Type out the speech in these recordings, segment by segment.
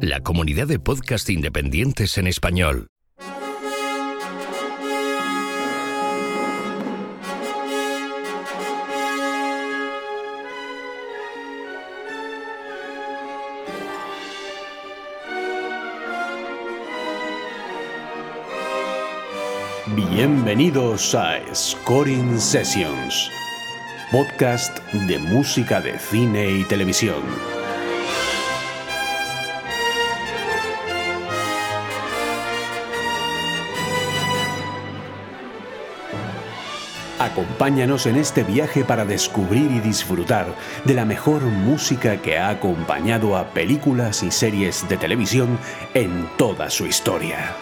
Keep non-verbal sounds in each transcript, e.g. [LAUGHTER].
La comunidad de podcast independientes en español. Bienvenidos a Scoring Sessions, podcast de música de cine y televisión. Acompáñanos en este viaje para descubrir y disfrutar de la mejor música que ha acompañado a películas y series de televisión en toda su historia.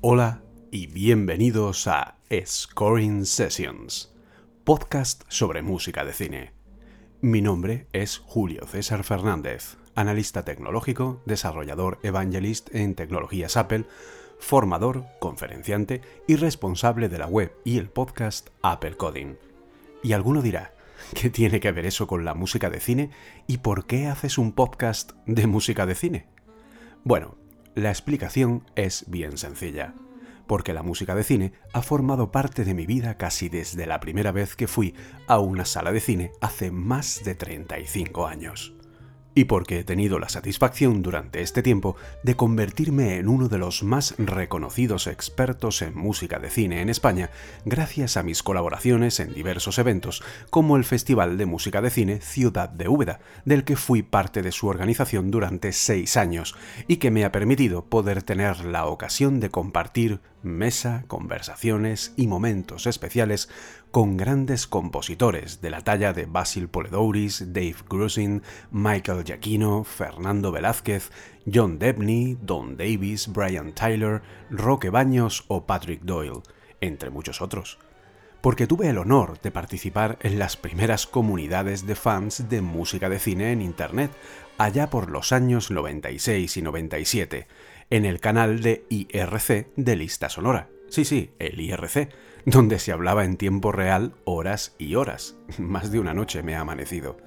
Hola y bienvenidos a Scoring Sessions, podcast sobre música de cine. Mi nombre es Julio César Fernández, analista tecnológico, desarrollador evangelist en tecnologías Apple, formador, conferenciante y responsable de la web y el podcast Apple Coding. Y alguno dirá, ¿qué tiene que ver eso con la música de cine y por qué haces un podcast de música de cine? Bueno, la explicación es bien sencilla, porque la música de cine ha formado parte de mi vida casi desde la primera vez que fui a una sala de cine hace más de 35 años y porque he tenido la satisfacción durante este tiempo de convertirme en uno de los más reconocidos expertos en música de cine en España gracias a mis colaboraciones en diversos eventos como el Festival de Música de Cine Ciudad de Úbeda, del que fui parte de su organización durante seis años y que me ha permitido poder tener la ocasión de compartir mesa, conversaciones y momentos especiales con grandes compositores de la talla de Basil Poledouris, Dave Grusin, Michael Giacchino, Fernando Velázquez, John Debney, Don Davis, Brian Tyler, Roque Baños o Patrick Doyle, entre muchos otros. Porque tuve el honor de participar en las primeras comunidades de fans de música de cine en Internet, allá por los años 96 y 97, en el canal de IRC de Lista Sonora. Sí, sí, el IRC, donde se hablaba en tiempo real horas y horas. [LAUGHS] Más de una noche me ha amanecido.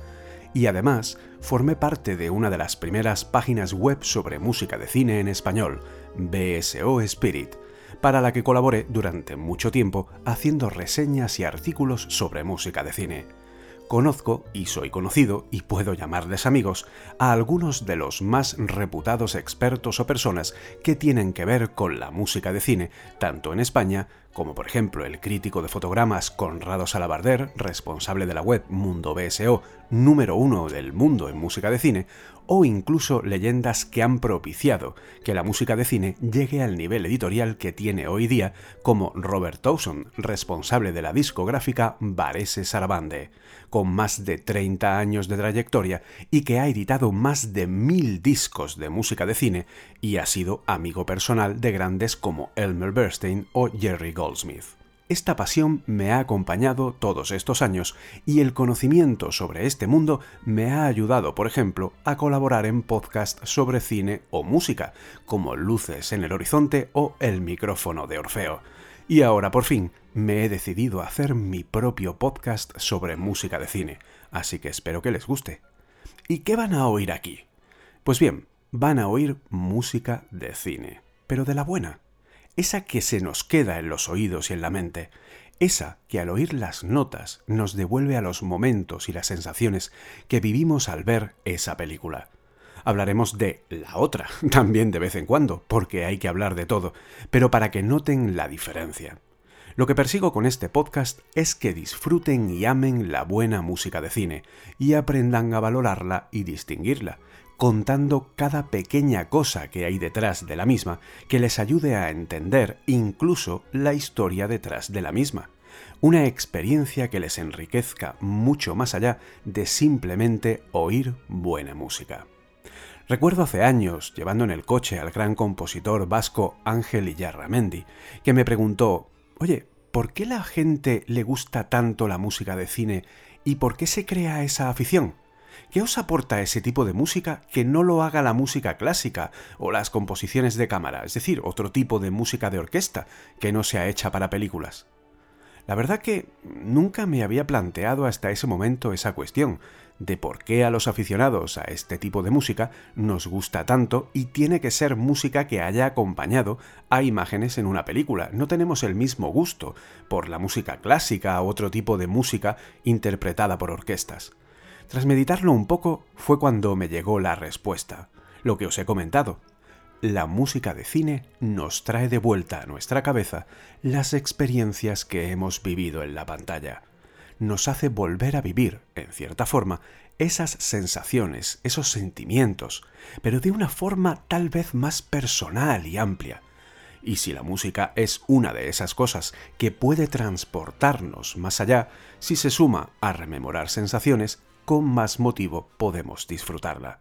Y además, formé parte de una de las primeras páginas web sobre música de cine en español, BSO Spirit, para la que colaboré durante mucho tiempo haciendo reseñas y artículos sobre música de cine conozco y soy conocido, y puedo llamarles amigos, a algunos de los más reputados expertos o personas que tienen que ver con la música de cine, tanto en España como por ejemplo el crítico de fotogramas Conrado Salabarder, responsable de la web Mundo BSO, número uno del mundo en música de cine, o incluso leyendas que han propiciado que la música de cine llegue al nivel editorial que tiene hoy día, como Robert Towson, responsable de la discográfica Varese Sarabande, con más de 30 años de trayectoria y que ha editado más de mil discos de música de cine y ha sido amigo personal de grandes como Elmer Bernstein o Jerry Goldsmith. Esta pasión me ha acompañado todos estos años y el conocimiento sobre este mundo me ha ayudado, por ejemplo, a colaborar en podcasts sobre cine o música, como Luces en el Horizonte o El micrófono de Orfeo. Y ahora por fin me he decidido a hacer mi propio podcast sobre música de cine, así que espero que les guste. ¿Y qué van a oír aquí? Pues bien, van a oír música de cine, pero de la buena esa que se nos queda en los oídos y en la mente, esa que al oír las notas nos devuelve a los momentos y las sensaciones que vivimos al ver esa película. Hablaremos de la otra, [LAUGHS] también de vez en cuando, porque hay que hablar de todo, pero para que noten la diferencia. Lo que persigo con este podcast es que disfruten y amen la buena música de cine y aprendan a valorarla y distinguirla, contando cada pequeña cosa que hay detrás de la misma que les ayude a entender incluso la historia detrás de la misma. Una experiencia que les enriquezca mucho más allá de simplemente oír buena música. Recuerdo hace años, llevando en el coche al gran compositor vasco Ángel Iyarramendi, que me preguntó, oye, ¿por qué la gente le gusta tanto la música de cine y por qué se crea esa afición? ¿Qué os aporta ese tipo de música que no lo haga la música clásica o las composiciones de cámara, es decir, otro tipo de música de orquesta que no sea hecha para películas? La verdad que nunca me había planteado hasta ese momento esa cuestión de por qué a los aficionados a este tipo de música nos gusta tanto y tiene que ser música que haya acompañado a imágenes en una película. No tenemos el mismo gusto por la música clásica o otro tipo de música interpretada por orquestas. Tras meditarlo un poco fue cuando me llegó la respuesta, lo que os he comentado, la música de cine nos trae de vuelta a nuestra cabeza las experiencias que hemos vivido en la pantalla. Nos hace volver a vivir, en cierta forma, esas sensaciones, esos sentimientos, pero de una forma tal vez más personal y amplia. Y si la música es una de esas cosas que puede transportarnos más allá, si se suma a rememorar sensaciones, con más motivo podemos disfrutarla.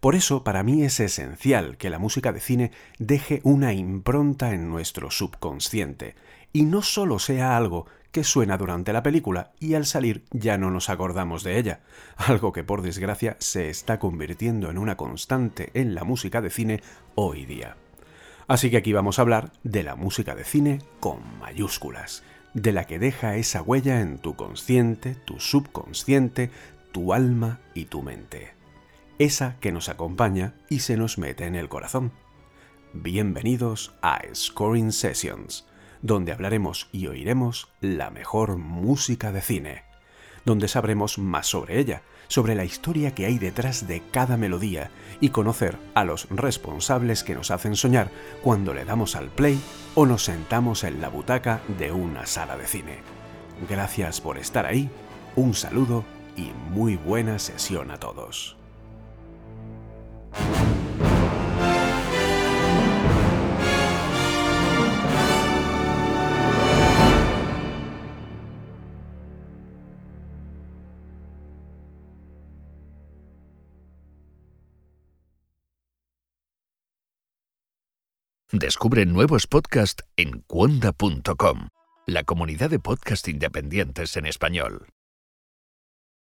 Por eso, para mí es esencial que la música de cine deje una impronta en nuestro subconsciente, y no solo sea algo que suena durante la película y al salir ya no nos acordamos de ella, algo que por desgracia se está convirtiendo en una constante en la música de cine hoy día. Así que aquí vamos a hablar de la música de cine con mayúsculas, de la que deja esa huella en tu consciente, tu subconsciente, tu alma y tu mente esa que nos acompaña y se nos mete en el corazón. Bienvenidos a Scoring Sessions, donde hablaremos y oiremos la mejor música de cine, donde sabremos más sobre ella, sobre la historia que hay detrás de cada melodía y conocer a los responsables que nos hacen soñar cuando le damos al play o nos sentamos en la butaca de una sala de cine. Gracias por estar ahí, un saludo y muy buena sesión a todos. Descubre nuevos podcasts en cuonda.com, la comunidad de podcast independientes en español.